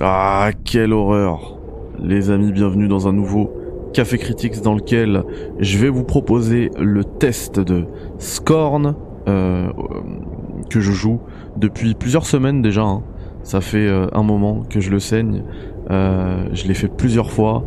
Ah, quelle horreur Les amis, bienvenue dans un nouveau Café Critics dans lequel je vais vous proposer le test de Scorn euh, que je joue depuis plusieurs semaines déjà. hein. Ça fait euh, un moment que je le saigne. Euh, je l'ai fait plusieurs fois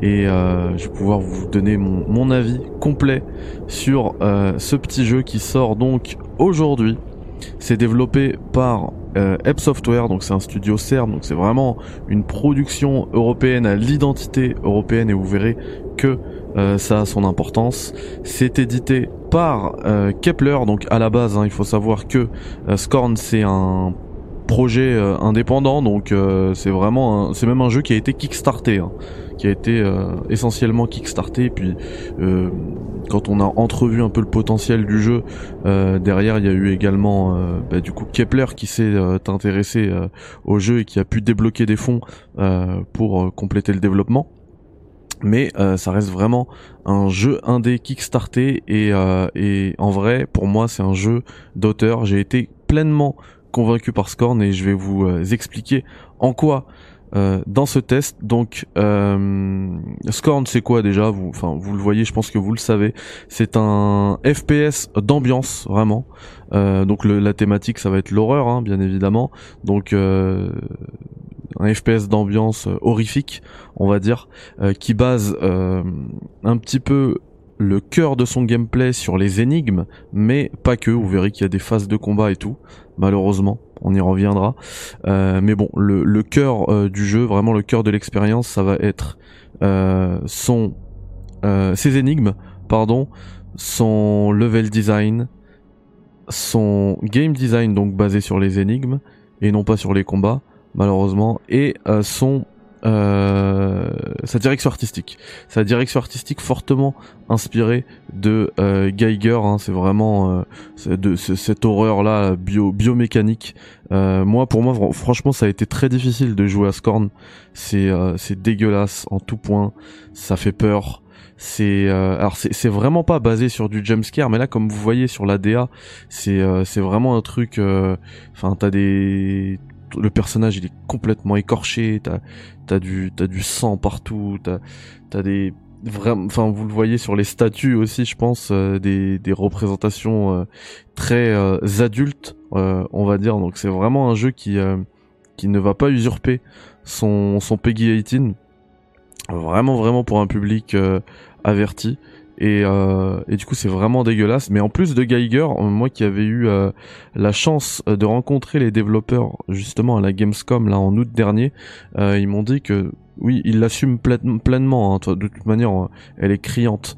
et euh, je vais pouvoir vous donner mon, avis complet sur euh, ce petit jeu qui sort donc aujourd'hui. C'est développé par euh, Software, donc c'est un studio CERN, donc c'est vraiment une production européenne à l'identité européenne et vous verrez que euh, ça a son importance. C'est édité par euh, Kepler, donc à la base, hein, il faut savoir que euh, Scorn c'est un projet euh, indépendant, donc euh, c'est vraiment, c'est même un jeu qui a été kickstarté, hein, qui a été euh, essentiellement kickstarté. Puis euh, quand on a entrevu un peu le potentiel du jeu, derrière il y a eu également bah, du coup Kepler qui s'est intéressé au jeu et qui a pu débloquer des fonds pour compléter le développement. Mais euh, ça reste vraiment un jeu indé kickstarté et, euh, et en vrai pour moi c'est un jeu d'auteur. J'ai été pleinement convaincu par Scorn et je vais vous euh, expliquer en quoi euh, dans ce test. Donc euh, Scorn c'est quoi déjà? Vous enfin vous le voyez, je pense que vous le savez. C'est un FPS d'ambiance vraiment. Euh, donc le- la thématique ça va être l'horreur hein, bien évidemment. Donc un FPS d'ambiance horrifique, on va dire, qui base un petit peu le cœur de son gameplay sur les énigmes, mais pas que. Vous verrez qu'il y a des phases de combat et tout. Malheureusement, on y reviendra. Euh, mais bon, le, cœur euh, du jeu, vraiment le cœur de l'expérience, ça va être euh, ses énigmes, pardon, son level design, son game design donc basé sur les énigmes et non pas sur les combats malheureusement et son sa direction artistique. Sa direction artistique fortement inspirée de euh, Geiger hein, c'est vraiment euh, de ce- cette horreur là bio biomécanique. Euh, moi pour moi fr- franchement ça a été très difficile de jouer à Scorn. C'est euh, c'est dégueulasse en tout point. Ça fait peur. C'est euh, alors c'est c'est vraiment pas basé sur du jumpscare mais là comme vous voyez sur la DA c'est euh, c'est vraiment un truc euh, enfin t'as des le personnage il est complètement écorché t'as du sang partout t'as des vraiment enfin vous le voyez sur les statues aussi je pense euh, des représentations euh, très euh, adultes on va dire. Donc c'est vraiment un jeu qui ne va pas usurper son son Peggy 18 vraiment vraiment pour un public averti et, euh, du coup c'est vraiment dégueulasse mais en plus de Geiger euh, moi qui avais eu euh, la chance euh, de rencontrer les développeurs justement à la Gamescom là en août dernier euh, ils m'ont dit que oui ils l'assument plein- pleinement hein. de toute manière euh, elle est criante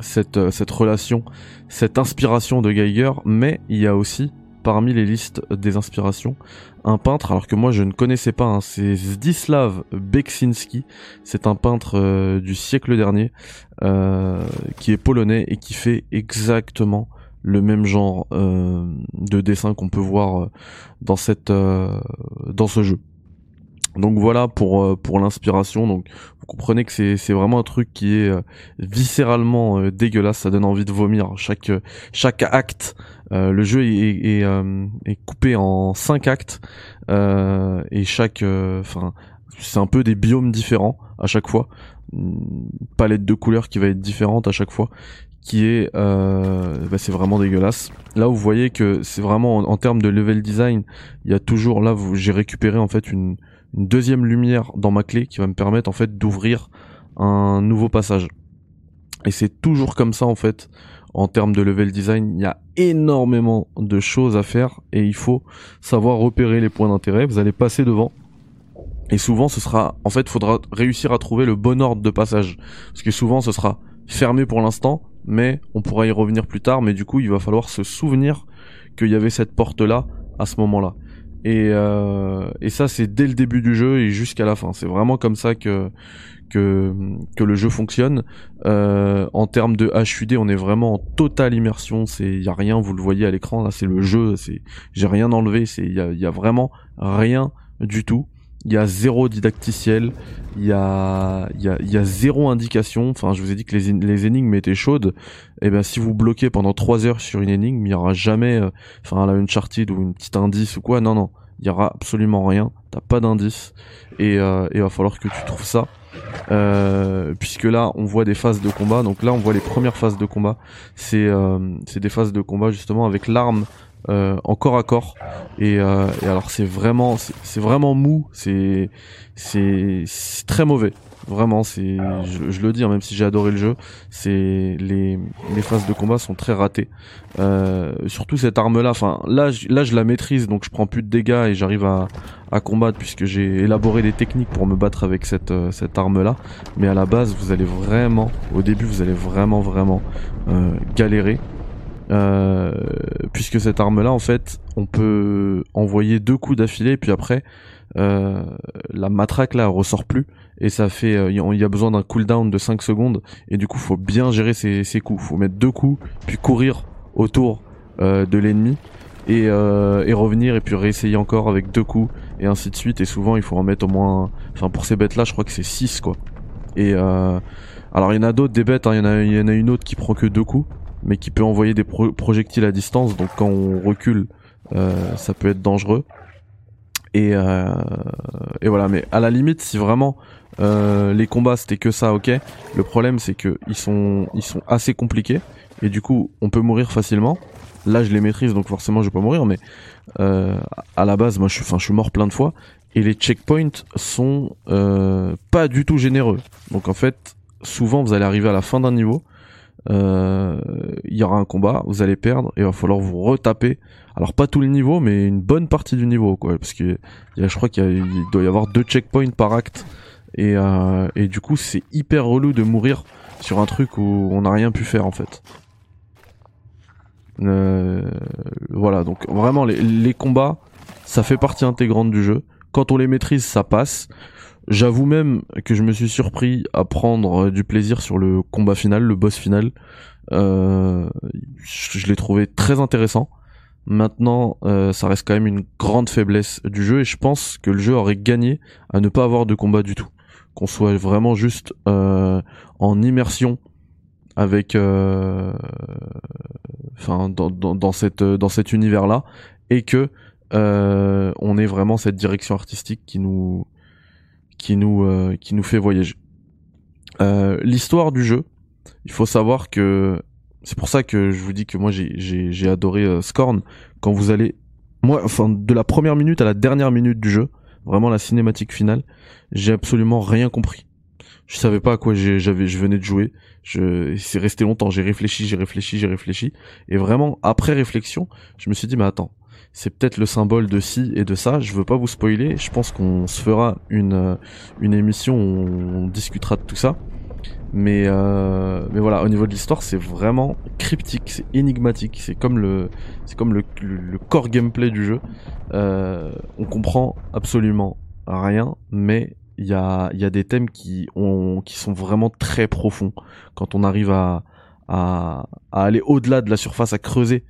cette cette relation cette inspiration de Geiger mais il y a aussi parmi les listes des inspirations un peintre alors que moi je ne connaissais pas hein, c'est Zdislav Beksinski c'est un peintre euh, du siècle dernier euh, qui est polonais et qui fait exactement le même genre euh, de dessin qu'on peut voir dans cette dans ce jeu. Donc voilà pour euh, pour l'inspiration. Donc vous comprenez que c'est c'est vraiment un truc qui est euh, viscéralement euh, dégueulasse. Ça donne envie de vomir. Chaque chaque acte, le jeu est est, coupé en cinq actes et chaque enfin c'est un peu des biomes différents à chaque fois une palette de couleurs qui va être différente à chaque fois qui est bah, c'est vraiment dégueulasse là vous voyez que c'est vraiment en, en termes de level design il y a toujours là j'ai récupéré en fait une, une deuxième lumière dans ma clé qui va me permettre en fait d'ouvrir un nouveau passage et c'est toujours comme ça en fait en termes de level design il y a énormément de choses à faire et il faut savoir repérer les points d'intérêt vous allez passer devant et souvent, ce sera, en fait, faudra réussir à trouver le bon ordre de passage. Parce que souvent, ce sera fermé pour l'instant, mais on pourra y revenir plus tard. Mais du coup, il va falloir se souvenir qu'il y avait cette porte-là à ce moment-là. Et, euh, et ça, c'est dès le début du jeu et jusqu'à la fin. C'est vraiment comme ça que que le jeu fonctionne. Euh, en termes de HUD, on est vraiment en totale immersion. C'est y a rien, vous le voyez à l'écran. Là, c'est le jeu. J'ai rien enlevé. C'est y a y a vraiment rien du tout il y a zéro didacticiel, il y a, il y a, y a zéro indication. Enfin, je vous ai dit que les, les énigmes étaient chaudes. Et ben, si vous bloquez pendant trois heures sur une énigme, il y aura jamais, euh, enfin, là, une Uncharted ou une petite indice ou quoi. Non, non, il il y aura absolument rien, t'as pas d'indice et euh, il va falloir que tu trouves ça. Euh, puisque là on voit des phases de combat, donc là on voit les premières phases de combat, c'est euh, c'est des phases de combat justement avec l'arme euh, en corps à corps. Et, euh, alors c'est vraiment c'est vraiment mou. C'est c'est très mauvais. Vraiment c'est je, le dis hein, même si j'ai adoré le jeu c'est les les phases de combat sont très ratées. Euh, surtout cette arme là enfin là je, là je la maîtrise donc je prends plus de dégâts et j'arrive à, à combattre puisque j'ai élaboré des techniques pour me battre avec cette euh, cette arme là mais à la base vous allez vraiment au début vous allez vraiment vraiment galérer puisque cette arme là en fait on peut envoyer deux coups d'affilée puis après euh, la matraque là ressort plus et ça fait euh, il y a besoin d'un cooldown de 5 secondes et du coup faut bien gérer ses, ses coups. Faut mettre deux coups puis courir autour euh, de l'ennemi et, revenir et puis réessayer encore avec deux coups et ainsi de suite. Et souvent il faut en mettre au moins enfin pour ces bêtes là je crois que c'est 6 quoi. Et alors il y en a d'autres des bêtes hein. il y y en a une autre qui prend que deux coups mais qui peut envoyer des pro projectiles à distance. Donc quand on recule, euh, ça peut être dangereux. Et, euh, et voilà. Mais à la limite, si vraiment euh, les combats c'était que ça, ok. Le problème c'est que ils sont ils sont assez compliqués et du coup on peut mourir facilement. Là je les maîtrise donc forcément je vais pas mourir, mais euh, à la base moi je suis enfin je suis mort plein de fois et les checkpoints sont euh, pas du tout généreux. Donc en fait souvent vous allez arriver à la fin d'un niveau il y aura un combat, vous allez perdre et il va falloir vous retaper. Alors pas tout le niveau, mais une bonne partie du niveau, quoi. Parce que je crois qu'il doit y avoir deux checkpoints par acte et, euh, et du coup c'est hyper relou de mourir sur un truc où on n'a rien pu faire en fait. Euh, voilà, donc vraiment les combats, ça fait partie intégrante du jeu. Quand on les maîtrise, ça passe. J'avoue même que je me suis surpris à prendre euh, du plaisir sur le combat final, le boss final. Euh, je, l'ai trouvé très intéressant. Maintenant, euh, ça reste quand même une grande faiblesse du jeu et je pense que le jeu aurait gagné à ne pas avoir de combat du tout. Qu'on soit vraiment juste euh, en immersion avec, euh, enfin, dans, dans, dans, cette dans cet univers là et que on ait vraiment cette direction artistique qui nous qui nous euh, qui nous fait voyager. Euh, l'histoire du jeu, il faut savoir que c'est pour ça que je vous dis que moi j'ai adoré euh, Scorn quand vous allez moi enfin de la première minute à la dernière minute du jeu, vraiment la cinématique finale, j'ai absolument rien compris. Je savais pas à quoi j'avais je venais de jouer. Je c'est resté longtemps, j'ai réfléchi, j'ai réfléchi, j'ai réfléchi et vraiment après réflexion, je me suis dit mais attends, c'est peut-être le symbole de ci et de ça. Je veux pas vous spoiler. Je pense qu'on se fera une euh, une émission où on discutera de tout ça. Mais euh, mais voilà, au niveau de l'histoire, c'est vraiment cryptique, c'est énigmatique. C'est comme le comme le, le, core gameplay du jeu. Euh, on comprend absolument rien, mais il y a y a des thèmes qui ont qui sont vraiment très profonds quand on arrive à à, à aller au-delà de la surface, à creuser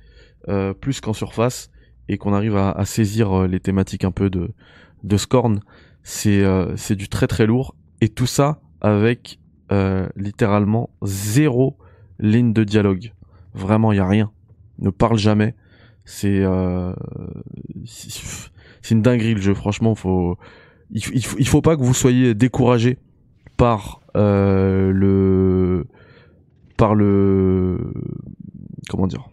euh, plus qu'en surface et qu'on arrive à, à, saisir euh, les thématiques un peu de, de Scorn, c'est euh, du très très lourd. Et tout ça avec euh, littéralement zéro ligne de dialogue. Vraiment, il y a rien. Ne parle jamais. C'est euh, une dinguerie le jeu. Franchement, faut il, il, faut il faut pas que vous soyez découragé par euh, le par le comment dire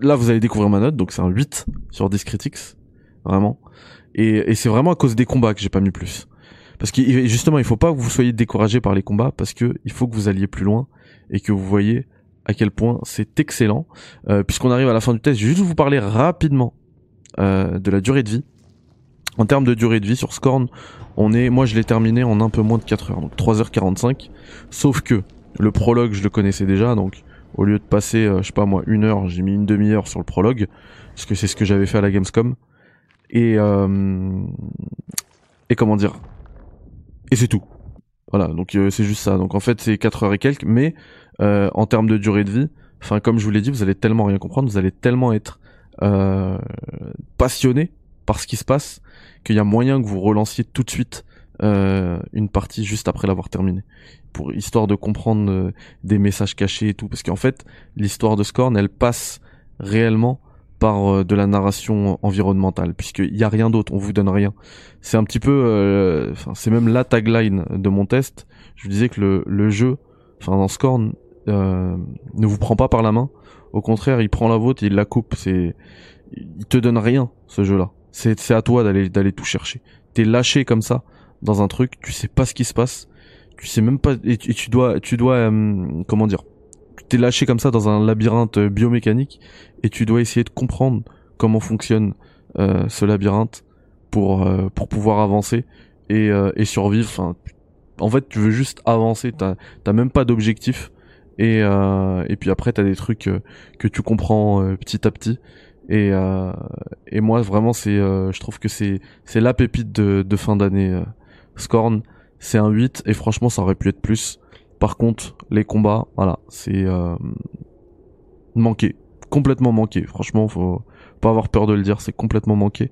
là vous allez découvrir ma note, donc c'est un 8 sur Discritix, vraiment. Et, et c'est vraiment à cause des combats que j'ai pas mis plus. Parce que justement, il faut pas que vous soyez découragé par les combats, parce que il faut que vous alliez plus loin et que vous voyez à quel point c'est excellent. Euh, Puisqu'on arrive à la fin du test, je vais juste vous parler rapidement euh, de la durée de vie. En termes de durée de vie sur Scorn, on est, moi je l'ai terminé en un peu moins de 4 heures, donc 3h45. Sauf que le prologue, je le connaissais déjà, donc au lieu de passer, euh, je sais pas moi, une heure, j'ai mis une demi-heure sur le prologue, parce que c'est ce que j'avais fait à la Gamescom. Et euh, et comment dire? Et c'est tout. Voilà, donc euh, c'est juste ça. Donc en fait, c'est 4 heures et quelques, mais euh, en termes de durée de vie, enfin comme je vous l'ai dit, vous allez tellement rien comprendre, vous allez tellement être passionné par ce qui se passe qu'il y a moyen que vous relanciez tout de suite une partie juste après l'avoir terminé pour histoire de comprendre euh, des messages cachés et tout parce qu'en fait l'histoire de Scorn elle passe réellement par de la narration environnementale, puisqu'il n'y a rien d'autre, on vous donne rien. C'est un petit peu, c'est même la tagline de mon test. Je vous disais que le, le jeu, enfin dans Scorn, ne vous prend pas par la main. Au contraire, il prend la vôtre, et il la coupe. C'est, il te donne rien ce jeu-là. C'est, c'est à toi d'aller d'aller tout chercher. T'es lâché comme ça dans un truc, tu sais pas ce qui se passe, tu sais même pas et tu, dois tu dois euh, comment dire, tu t'es lâché comme ça dans un labyrinthe biomécanique et tu dois essayer de comprendre comment fonctionne euh, ce labyrinthe pour euh, pour pouvoir avancer et, et survivre. Enfin, en fait, tu veux juste avancer, t'as t'as même pas d'objectif et et puis après t'as des trucs que tu comprends petit à petit et, euh, et moi vraiment c'est euh, je trouve que c'est c'est la pépite de, de fin d'année euh. Scorn c'est un 8 et franchement ça aurait pu être plus. Par contre les combats voilà c'est euh, manqué. Complètement manqué. Franchement faut pas avoir peur de le dire c'est complètement manqué.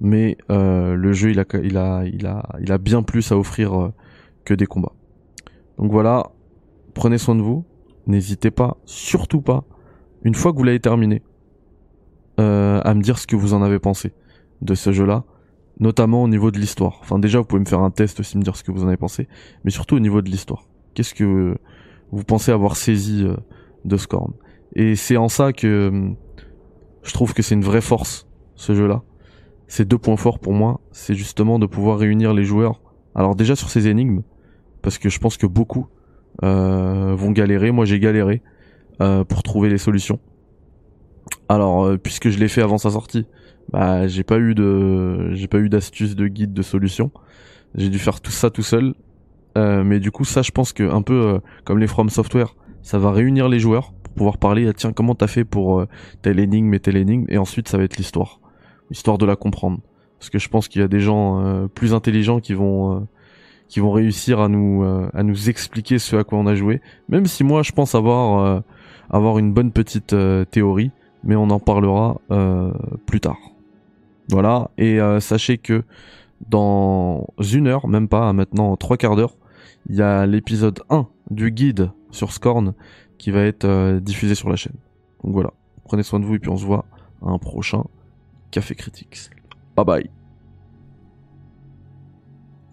Mais euh, le jeu il a il a il a il a bien plus à offrir que des combats. Donc voilà prenez soin de vous. N'hésitez pas surtout pas une fois que vous l'avez terminé euh, à me dire ce que vous en avez pensé de ce jeu-là, notamment au niveau de l'histoire. Enfin déjà, vous pouvez me faire un test aussi, me dire ce que vous en avez pensé, mais surtout au niveau de l'histoire. Qu'est-ce que vous pensez avoir saisi euh, de Scorn? Et c'est en ça que euh, je trouve que c'est une vraie force, ce jeu-là. C'est deux points forts pour moi, c'est justement de pouvoir réunir les joueurs. Alors déjà sur ces énigmes, parce que je pense que beaucoup vont galérer. Moi j'ai galéré pour trouver les solutions. Alors, euh, puisque je l'ai fait avant sa sortie, bah j'ai pas eu de, j'ai pas eu d'astuce, de guide, de solution. J'ai dû faire tout ça tout seul. Euh, mais du coup, ça, je pense que un peu euh, comme les From Software, ça va réunir les joueurs pour pouvoir parler. Ah, tiens, comment t'as fait pour telle énigme et telle énigme, et ensuite ça va être l'histoire, histoire de la comprendre. Parce que je pense qu'il y a des gens plus intelligents qui vont qui vont réussir à nous à nous expliquer ce à quoi on a joué. Même si moi, je pense avoir avoir une bonne petite théorie mais on en parlera euh, plus tard. Voilà, et euh, sachez que dans une heure, même pas, maintenant trois quarts d'heure, il y a l'épisode 1 du guide sur Scorn qui va être euh, diffusé sur la chaîne. Donc voilà, prenez soin de vous et puis on se voit à un prochain Café Critics. Bye bye